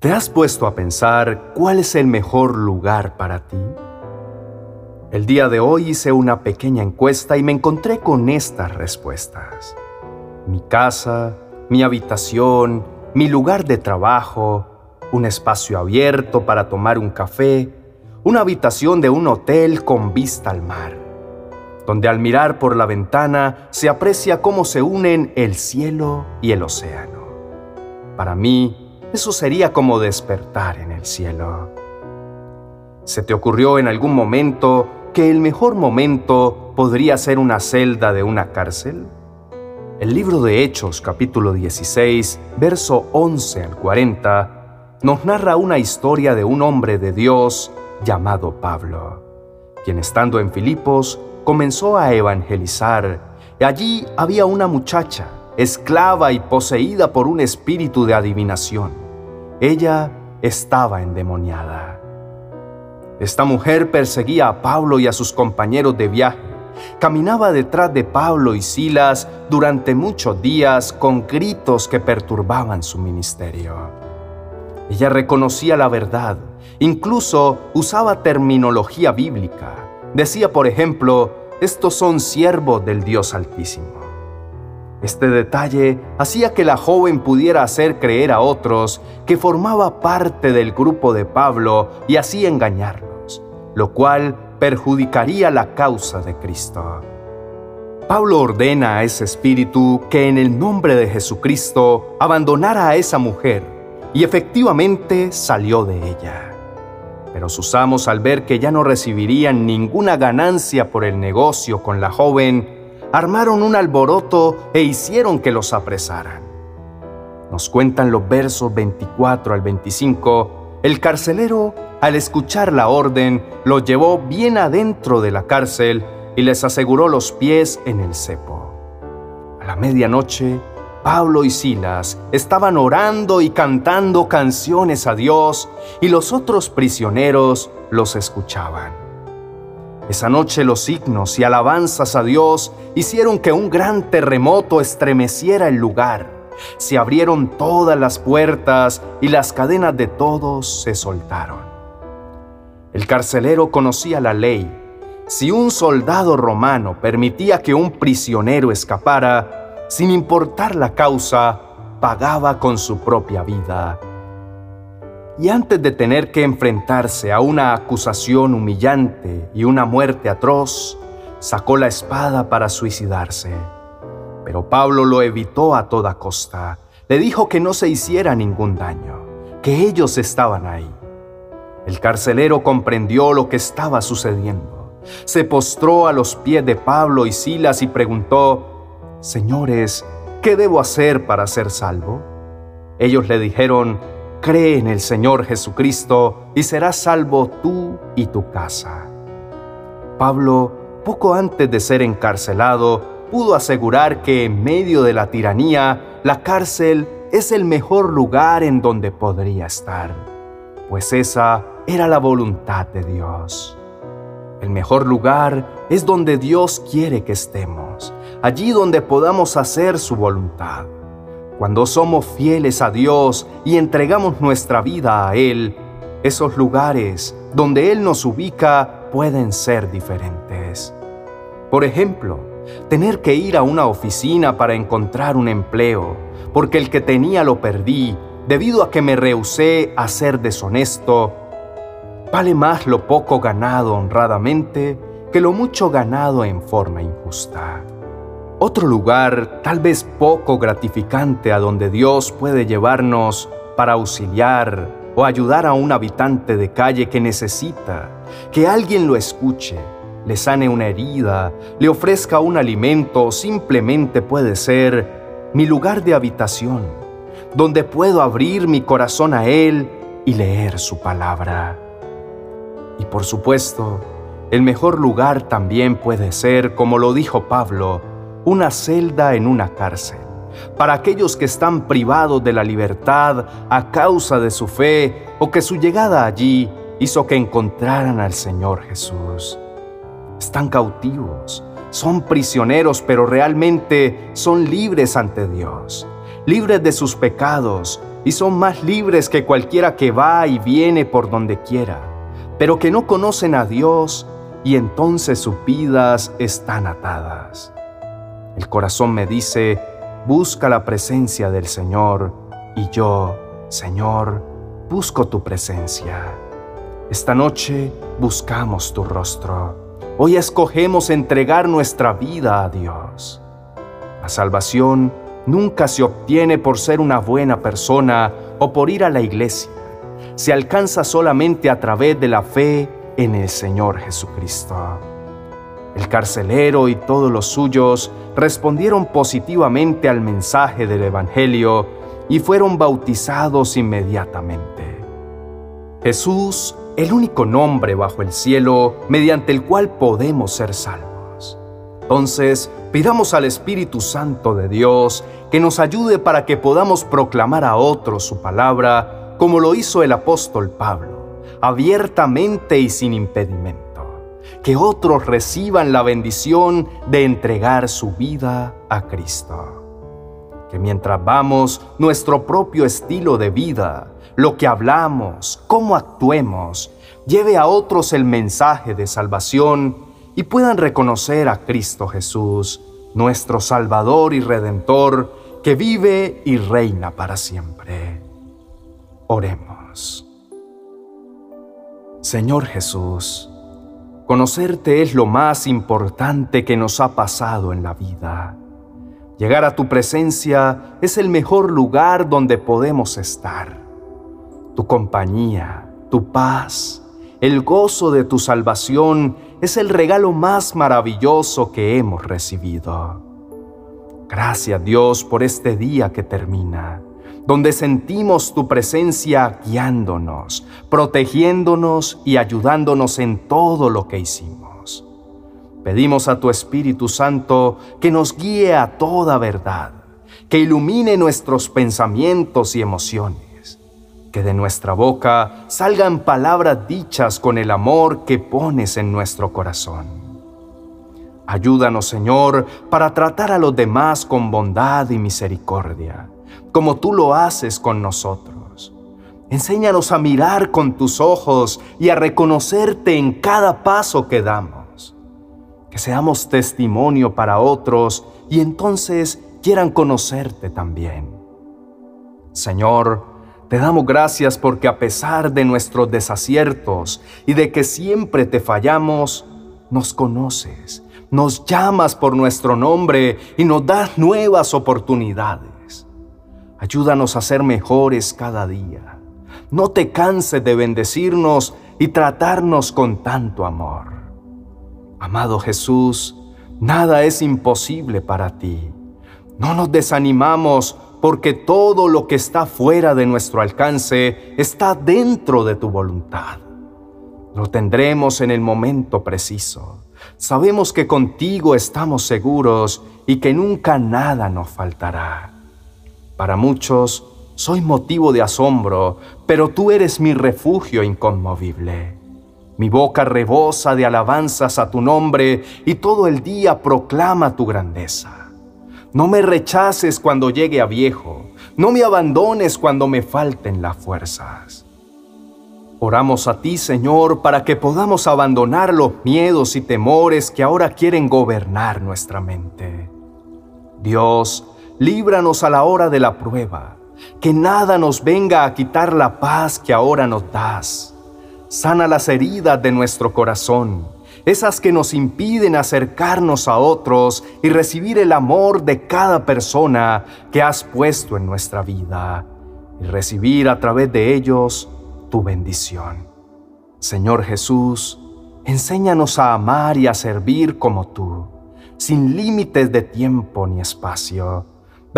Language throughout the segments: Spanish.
¿Te has puesto a pensar cuál es el mejor lugar para ti? El día de hoy hice una pequeña encuesta y me encontré con estas respuestas. Mi casa, mi habitación, mi lugar de trabajo, un espacio abierto para tomar un café, una habitación de un hotel con vista al mar, donde al mirar por la ventana se aprecia cómo se unen el cielo y el océano. Para mí, eso sería como despertar en el cielo. ¿Se te ocurrió en algún momento que el mejor momento podría ser una celda de una cárcel? El libro de Hechos capítulo 16, verso 11 al 40, nos narra una historia de un hombre de Dios llamado Pablo, quien estando en Filipos comenzó a evangelizar allí había una muchacha esclava y poseída por un espíritu de adivinación. Ella estaba endemoniada. Esta mujer perseguía a Pablo y a sus compañeros de viaje. Caminaba detrás de Pablo y Silas durante muchos días con gritos que perturbaban su ministerio. Ella reconocía la verdad, incluso usaba terminología bíblica. Decía, por ejemplo, estos son siervos del Dios Altísimo. Este detalle hacía que la joven pudiera hacer creer a otros que formaba parte del grupo de Pablo y así engañarlos, lo cual perjudicaría la causa de Cristo. Pablo ordena a ese espíritu que en el nombre de Jesucristo abandonara a esa mujer y efectivamente salió de ella. Pero sus amos al ver que ya no recibirían ninguna ganancia por el negocio con la joven, armaron un alboroto e hicieron que los apresaran. Nos cuentan los versos 24 al 25, el carcelero, al escuchar la orden, los llevó bien adentro de la cárcel y les aseguró los pies en el cepo. A la medianoche, Pablo y Silas estaban orando y cantando canciones a Dios y los otros prisioneros los escuchaban. Esa noche los signos y alabanzas a Dios hicieron que un gran terremoto estremeciera el lugar. Se abrieron todas las puertas y las cadenas de todos se soltaron. El carcelero conocía la ley. Si un soldado romano permitía que un prisionero escapara, sin importar la causa, pagaba con su propia vida y antes de tener que enfrentarse a una acusación humillante y una muerte atroz, sacó la espada para suicidarse. Pero Pablo lo evitó a toda costa. Le dijo que no se hiciera ningún daño, que ellos estaban ahí. El carcelero comprendió lo que estaba sucediendo. Se postró a los pies de Pablo y Silas y preguntó, Señores, ¿qué debo hacer para ser salvo? Ellos le dijeron, Cree en el Señor Jesucristo y serás salvo tú y tu casa. Pablo, poco antes de ser encarcelado, pudo asegurar que en medio de la tiranía, la cárcel es el mejor lugar en donde podría estar, pues esa era la voluntad de Dios. El mejor lugar es donde Dios quiere que estemos, allí donde podamos hacer su voluntad. Cuando somos fieles a Dios y entregamos nuestra vida a Él, esos lugares donde Él nos ubica pueden ser diferentes. Por ejemplo, tener que ir a una oficina para encontrar un empleo, porque el que tenía lo perdí debido a que me rehusé a ser deshonesto, vale más lo poco ganado honradamente que lo mucho ganado en forma injusta. Otro lugar, tal vez poco gratificante, a donde Dios puede llevarnos para auxiliar o ayudar a un habitante de calle que necesita que alguien lo escuche, le sane una herida, le ofrezca un alimento o simplemente puede ser mi lugar de habitación, donde puedo abrir mi corazón a Él y leer su palabra. Y por supuesto, el mejor lugar también puede ser, como lo dijo Pablo, una celda en una cárcel, para aquellos que están privados de la libertad a causa de su fe o que su llegada allí hizo que encontraran al Señor Jesús. Están cautivos, son prisioneros, pero realmente son libres ante Dios. libres de sus pecados, y son más libres que cualquiera que va y viene por donde quiera, pero que no conocen a Dios y entonces sus vidas están atadas. El corazón me dice, busca la presencia del Señor, y yo, Señor, busco tu presencia. Esta noche buscamos tu rostro. Hoy escogemos entregar nuestra vida a Dios. La salvación nunca se obtiene por ser una buena persona o por ir a la iglesia. Se alcanza solamente a través de la fe en el Señor Jesucristo. El carcelero y todos los suyos respondieron positivamente al mensaje del Evangelio y fueron bautizados inmediatamente. Jesús el único nombre bajo el cielo mediante el cual podemos ser salvos. Entonces, pidamos al Espíritu Santo de Dios que nos ayude para que podamos proclamar a otros su palabra, como lo hizo el apóstol Pablo, abiertamente y sin impedimento. Que otros reciban la bendición de entregar su vida a Cristo. Que mientras vamos nuestro propio estilo de vida, lo que hablamos, cómo actuemos, lleve a otros el mensaje de salvación y puedan reconocer a Cristo Jesús, nuestro Salvador y Redentor, que vive y reina para siempre. Oremos. Señor Jesús, conocerte es lo más importante que nos ha pasado en la vida. Llegar a tu presencia es el mejor lugar donde podemos estar tu compañía, tu paz, el gozo de tu salvación es el regalo más maravilloso que hemos recibido. Gracias Dios por este día que termina, donde sentimos tu presencia guiándonos, protegiéndonos y ayudándonos en todo lo que hicimos. Pedimos a tu Espíritu Santo que nos guíe a toda verdad, que ilumine nuestros pensamientos y emociones que de nuestra boca salgan palabras dichas con el amor que pones en nuestro corazón. Ayúdanos, Señor, para tratar a los demás con bondad y misericordia, como tú lo haces con nosotros. Enséñanos a mirar con tus ojos y a reconocerte en cada paso que damos. Que seamos testimonio para otros y entonces quieran conocerte también. Señor, te damos gracias porque a pesar de nuestros desaciertos y de que siempre te fallamos, nos conoces, nos llamas por nuestro nombre y nos das nuevas oportunidades. Ayúdanos a ser mejores cada día. No te canses de bendecirnos y tratarnos con tanto amor. Amado Jesús, nada es imposible para ti. No nos desanimamos porque todo lo que está fuera de nuestro alcance está dentro de tu voluntad. Lo tendremos en el momento preciso. Sabemos que contigo estamos seguros y que nunca nada nos faltará. Para muchos soy motivo de asombro, pero tú eres mi refugio inconmovible. Mi boca rebosa de alabanzas a tu nombre y todo el día proclama tu grandeza. No me rechaces cuando llegue a viejo, no me abandones cuando me falten las fuerzas. Oramos a ti, Señor, para que podamos abandonar los miedos y temores que ahora quieren gobernar nuestra mente. Dios, líbranos a la hora de la prueba, que nada nos venga a quitar la paz que ahora nos das. Sana las heridas de nuestro corazón esas que nos impiden acercarnos a otros y recibir el amor de cada persona que has puesto en nuestra vida y recibir a través de ellos tu bendición. Señor Jesús, enséñanos a amar y a servir como tú, sin límites de tiempo ni espacio.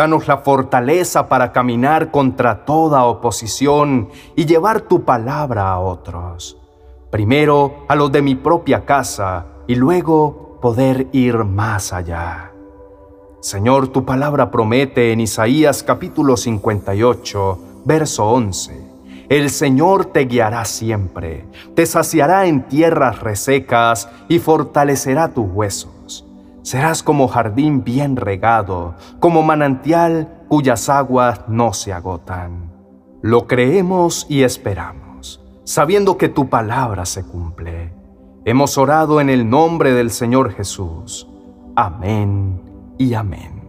Danos la fortaleza para caminar contra toda oposición y llevar tu palabra a otros primero a los de mi propia casa y luego poder ir más allá. Señor, tu palabra promete en Isaías capítulo 58, verso 11. El Señor te guiará siempre, te saciará en tierras resecas y fortalecerá tus huesos. Serás como jardín bien regado, como manantial cuyas aguas no se agotan. Lo creemos y esperamos, sabiendo que tu palabra se cumple. Hemos orado en el nombre del Señor Jesús. Amén y amén.